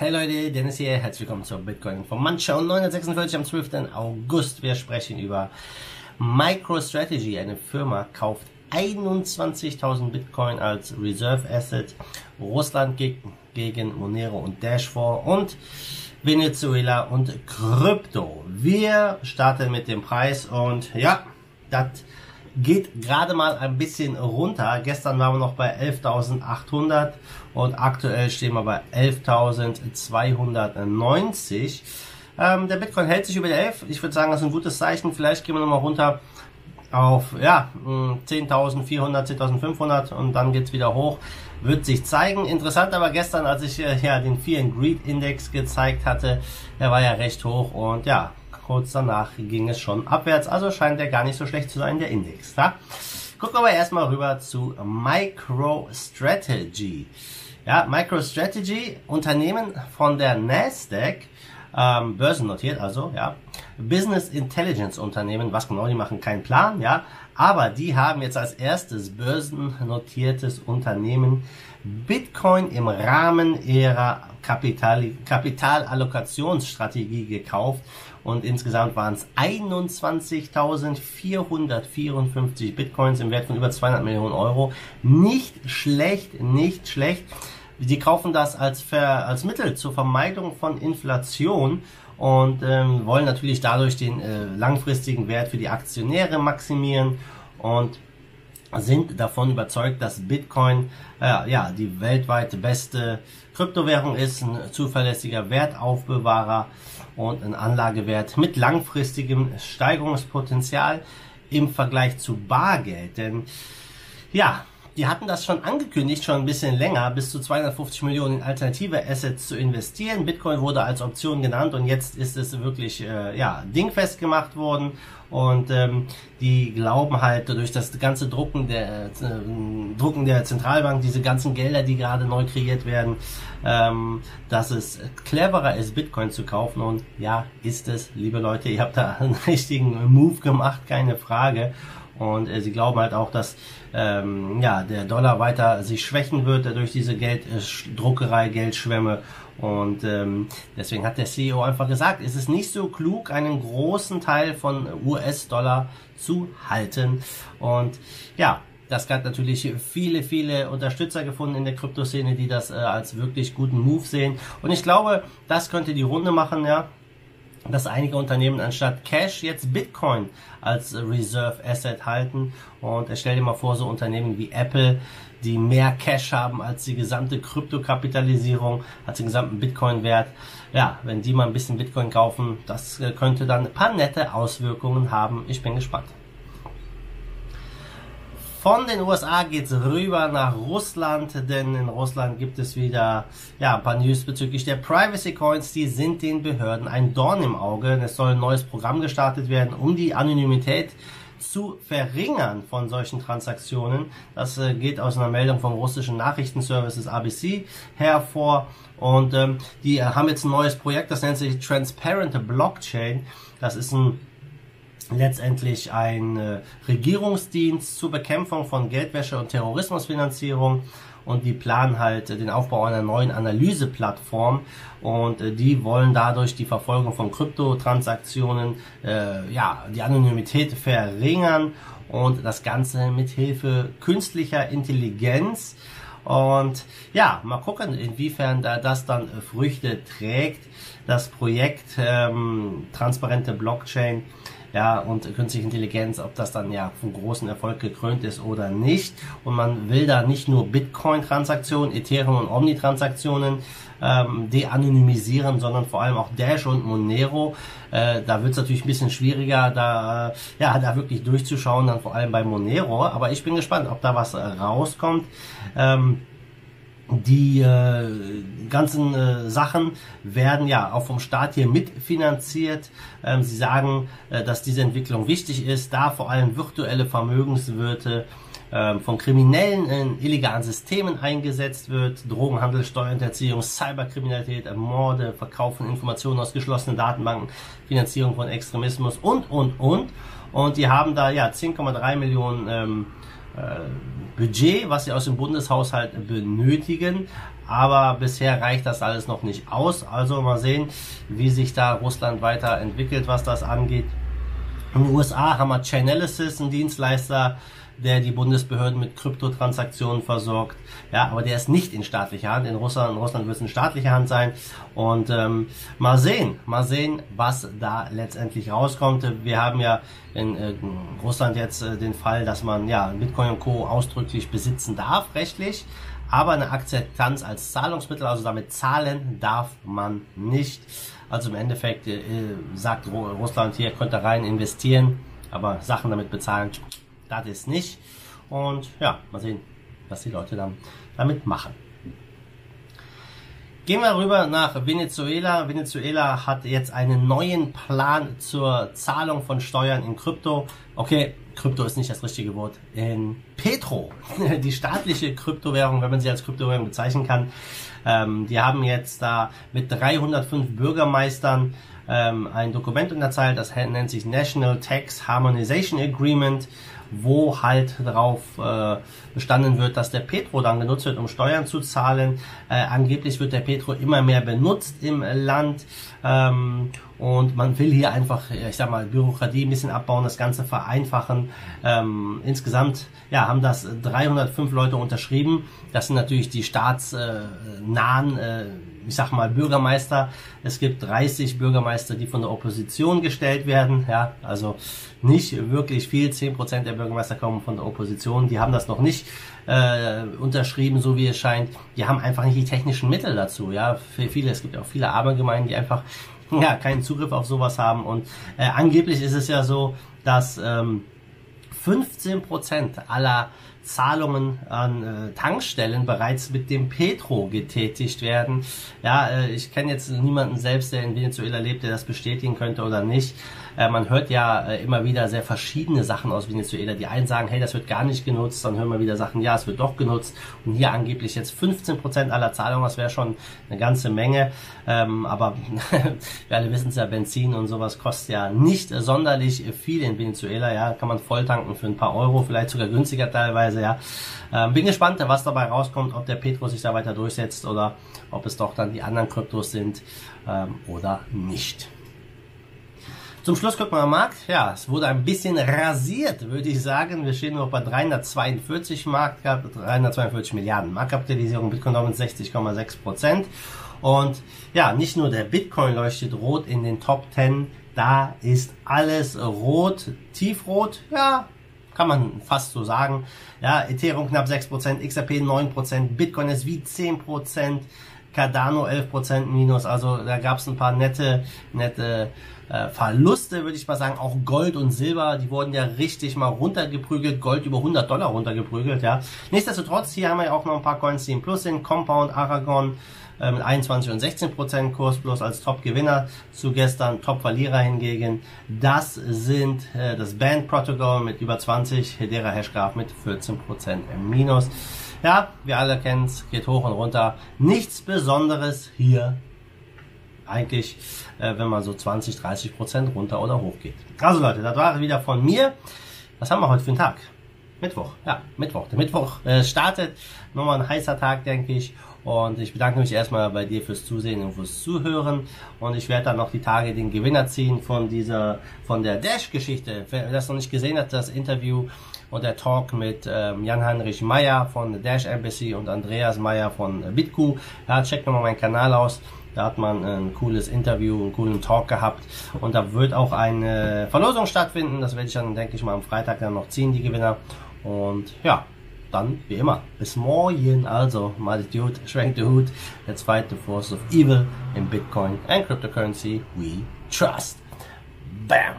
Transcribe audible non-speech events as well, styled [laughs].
Hey Leute, Dennis hier, herzlich willkommen zur Bitcoin Information 946 am 12. August. Wir sprechen über MicroStrategy. Eine Firma kauft 21.000 Bitcoin als Reserve Asset. Russland gegen, gegen Monero und Dashfor und Venezuela und Krypto. Wir starten mit dem Preis und ja, das geht gerade mal ein bisschen runter. Gestern waren wir noch bei 11.800 und aktuell stehen wir bei 11.290. Ähm, der Bitcoin hält sich über die 11. Ich würde sagen, das ist ein gutes Zeichen. Vielleicht gehen wir nochmal runter auf ja, 10.400, 10.500 und dann geht's wieder hoch. Wird sich zeigen. Interessant aber gestern, als ich äh, ja den Fear and Greed Index gezeigt hatte, der war ja recht hoch und ja, kurz danach ging es schon abwärts. Also scheint der gar nicht so schlecht zu sein, der Index. Ja? Gucken wir aber erstmal rüber zu MicroStrategy. Ja, MicroStrategy, Unternehmen von der Nasdaq, ähm, börsennotiert, also ja, Business Intelligence Unternehmen, was genau die machen, kein Plan, ja, aber die haben jetzt als erstes börsennotiertes Unternehmen Bitcoin im Rahmen ihrer Kapital Kapitalallokationsstrategie gekauft und insgesamt waren es 21.454 Bitcoins im Wert von über 200 Millionen Euro. Nicht schlecht, nicht schlecht. Die kaufen das als, Ver als Mittel zur Vermeidung von Inflation und ähm, wollen natürlich dadurch den äh, langfristigen Wert für die Aktionäre maximieren und sind davon überzeugt, dass Bitcoin äh, ja die weltweit beste Kryptowährung ist, ein zuverlässiger Wertaufbewahrer und ein Anlagewert mit langfristigem Steigerungspotenzial im Vergleich zu Bargeld. Denn ja, die hatten das schon angekündigt, schon ein bisschen länger, bis zu 250 Millionen in alternative Assets zu investieren. Bitcoin wurde als Option genannt und jetzt ist es wirklich äh, ja, dingfest gemacht worden. Und ähm, die glauben halt durch das ganze Drucken der, äh, Drucken der Zentralbank, diese ganzen Gelder, die gerade neu kreiert werden, ähm, dass es cleverer ist, Bitcoin zu kaufen. Und ja, ist es, liebe Leute, ihr habt da einen [laughs] richtigen Move gemacht, keine Frage. Und äh, sie glauben halt auch, dass ähm, ja, der Dollar weiter sich schwächen wird durch diese Gelddruckerei, Geldschwämme. Und ähm, deswegen hat der CEO einfach gesagt, es ist nicht so klug, einen großen Teil von US-Dollar zu halten. Und ja, das hat natürlich viele, viele Unterstützer gefunden in der Kryptoszene, die das äh, als wirklich guten Move sehen. Und ich glaube, das könnte die Runde machen, ja dass einige Unternehmen anstatt Cash jetzt Bitcoin als Reserve Asset halten. Und stell dir mal vor, so Unternehmen wie Apple, die mehr Cash haben als die gesamte Kryptokapitalisierung, als den gesamten Bitcoin-Wert. Ja, wenn die mal ein bisschen Bitcoin kaufen, das könnte dann ein paar nette Auswirkungen haben. Ich bin gespannt. Von den USA geht's rüber nach Russland, denn in Russland gibt es wieder ja, ein paar News bezüglich der Privacy Coins. Die sind den Behörden ein Dorn im Auge. Es soll ein neues Programm gestartet werden, um die Anonymität zu verringern von solchen Transaktionen. Das äh, geht aus einer Meldung vom russischen Nachrichtenservices ABC hervor. Und ähm, die haben jetzt ein neues Projekt, das nennt sich Transparent Blockchain. Das ist ein letztendlich ein äh, Regierungsdienst zur Bekämpfung von Geldwäsche und Terrorismusfinanzierung und die planen halt den Aufbau einer neuen Analyseplattform und äh, die wollen dadurch die Verfolgung von Kryptotransaktionen, äh, ja, die Anonymität verringern und das Ganze mit Hilfe künstlicher Intelligenz. Und ja, mal gucken, inwiefern da das dann Früchte trägt. Das Projekt ähm, Transparente Blockchain ja, und künstliche Intelligenz, ob das dann ja von großen Erfolg gekrönt ist oder nicht. Und man will da nicht nur Bitcoin-Transaktionen, Ethereum und Omni-Transaktionen ähm, de-anonymisieren, sondern vor allem auch Dash und Monero. Äh, da wird es natürlich ein bisschen schwieriger, da, äh, ja, da wirklich durchzuschauen, dann vor allem bei Monero. Aber ich bin gespannt, ob da was äh, rauskommt. Ähm, die äh, ganzen äh, Sachen werden ja auch vom Staat hier mitfinanziert. Ähm, sie sagen, äh, dass diese Entwicklung wichtig ist, da vor allem virtuelle Vermögenswirte äh, von Kriminellen in illegalen Systemen eingesetzt wird, Drogenhandel, Steuerhinterziehung, Cyberkriminalität, Morde, Verkauf von Informationen aus geschlossenen Datenbanken, Finanzierung von Extremismus und, und, und. Und die haben da ja 10,3 Millionen ähm, Budget, was sie aus dem Bundeshaushalt benötigen. Aber bisher reicht das alles noch nicht aus. Also mal sehen, wie sich da Russland weiterentwickelt, was das angeht. In den USA haben wir Chainalysis, ein Dienstleister, der die Bundesbehörden mit Kryptotransaktionen versorgt. Ja, aber der ist nicht in staatlicher Hand. In Russland, in Russland wird es in staatlicher Hand sein. Und ähm, mal sehen, mal sehen, was da letztendlich rauskommt. Wir haben ja in äh, Russland jetzt äh, den Fall, dass man ja Bitcoin und Co. ausdrücklich besitzen darf, rechtlich. Aber eine Akzeptanz als Zahlungsmittel, also damit zahlen darf man nicht. Also im Endeffekt äh, sagt Russland hier, könnt ihr rein investieren, aber Sachen damit bezahlen das ist nicht. Und ja, mal sehen, was die Leute dann damit machen. Gehen wir rüber nach Venezuela. Venezuela hat jetzt einen neuen Plan zur Zahlung von Steuern in Krypto. Okay, Krypto ist nicht das richtige Wort. In Petro, [laughs] die staatliche Kryptowährung, wenn man sie als Kryptowährung bezeichnen kann. Ähm, die haben jetzt da mit 305 Bürgermeistern ähm, ein Dokument unterzeichnet, das nennt sich National Tax Harmonization Agreement wo halt darauf äh, bestanden wird, dass der Petro dann genutzt wird, um Steuern zu zahlen. Äh, angeblich wird der Petro immer mehr benutzt im Land ähm, und man will hier einfach, ich sag mal, Bürokratie ein bisschen abbauen, das Ganze vereinfachen. Ähm, insgesamt ja, haben das 305 Leute unterschrieben. Das sind natürlich die staatsnahen äh, ich sag mal, Bürgermeister. Es gibt 30 Bürgermeister, die von der Opposition gestellt werden. Ja, also nicht wirklich viel. 10% der Bürgermeister kommen von der Opposition. Die haben das noch nicht äh, unterschrieben, so wie es scheint. Die haben einfach nicht die technischen Mittel dazu. Ja, für viele, es gibt auch viele arme Gemeinden, die einfach ja, keinen Zugriff auf sowas haben. Und äh, angeblich ist es ja so, dass ähm, 15% aller Zahlungen an äh, Tankstellen bereits mit dem Petro getätigt werden. Ja, äh, ich kenne jetzt niemanden selbst, der in Venezuela lebt, der das bestätigen könnte oder nicht. Äh, man hört ja äh, immer wieder sehr verschiedene Sachen aus Venezuela. Die einen sagen, hey, das wird gar nicht genutzt, dann hören wir wieder Sachen, ja, es wird doch genutzt. Und hier angeblich jetzt 15% aller Zahlungen, das wäre schon eine ganze Menge. Ähm, aber [laughs] wir alle wissen es ja, Benzin und sowas kostet ja nicht sonderlich viel in Venezuela. Ja, kann man voll tanken für ein paar Euro, vielleicht sogar günstiger teilweise. Ja, ähm, bin gespannt, was dabei rauskommt, ob der Petro sich da weiter durchsetzt oder ob es doch dann die anderen Kryptos sind ähm, oder nicht. Zum Schluss gucken wir am Markt. Ja, es wurde ein bisschen rasiert, würde ich sagen. Wir stehen noch bei 342 Markt, 342 Milliarden Marktkapitalisierung, Bitcoin mit 60,6 Prozent. Und ja, nicht nur der Bitcoin leuchtet rot in den Top 10, da ist alles rot, tiefrot, ja, kann man fast so sagen. Ja, Ethereum knapp 6%, XRP 9%, Bitcoin wie 10%, Cardano 11% minus, also da gab es ein paar nette, nette äh, Verluste, würde ich mal sagen. Auch Gold und Silber, die wurden ja richtig mal runtergeprügelt. Gold über 100 Dollar runtergeprügelt, ja. Nichtsdestotrotz, hier haben wir ja auch noch ein paar Coins, die im Plus sind. Compound, Aragon, äh, mit 21 und 16 Prozent Kurs plus als Top-Gewinner zu gestern. Top-Verlierer hingegen, das sind äh, das Band Protocol mit über 20, Hedera Hashgraph mit 14 Prozent im Minus. Ja, wir alle kennen es, geht hoch und runter. Nichts Besonderes hier eigentlich, äh, wenn man so 20, 30 Prozent runter oder hoch geht. Also Leute, das war wieder von mir. Was haben wir heute für einen Tag? Mittwoch, ja, Mittwoch. Der Mittwoch äh, startet. Nochmal ein heißer Tag, denke ich. Und ich bedanke mich erstmal bei dir fürs Zusehen und fürs Zuhören. Und ich werde dann noch die Tage den Gewinner ziehen von dieser, von der Dash-Geschichte. Wer das noch nicht gesehen hat, das Interview und der Talk mit ähm, Jan-Heinrich Meyer von Dash Embassy und Andreas Meyer von Bitku. Ja, checkt nochmal meinen Kanal aus. Da hat man ein cooles Interview, einen coolen Talk gehabt. Und da wird auch eine Verlosung stattfinden. Das werde ich dann, denke ich mal, am Freitag dann noch ziehen, die Gewinner. Und ja, dann wie immer, bis morgen. Also, mal Dude, schwenkt the hood. Let's fight the force of evil in Bitcoin and cryptocurrency we trust. Bam!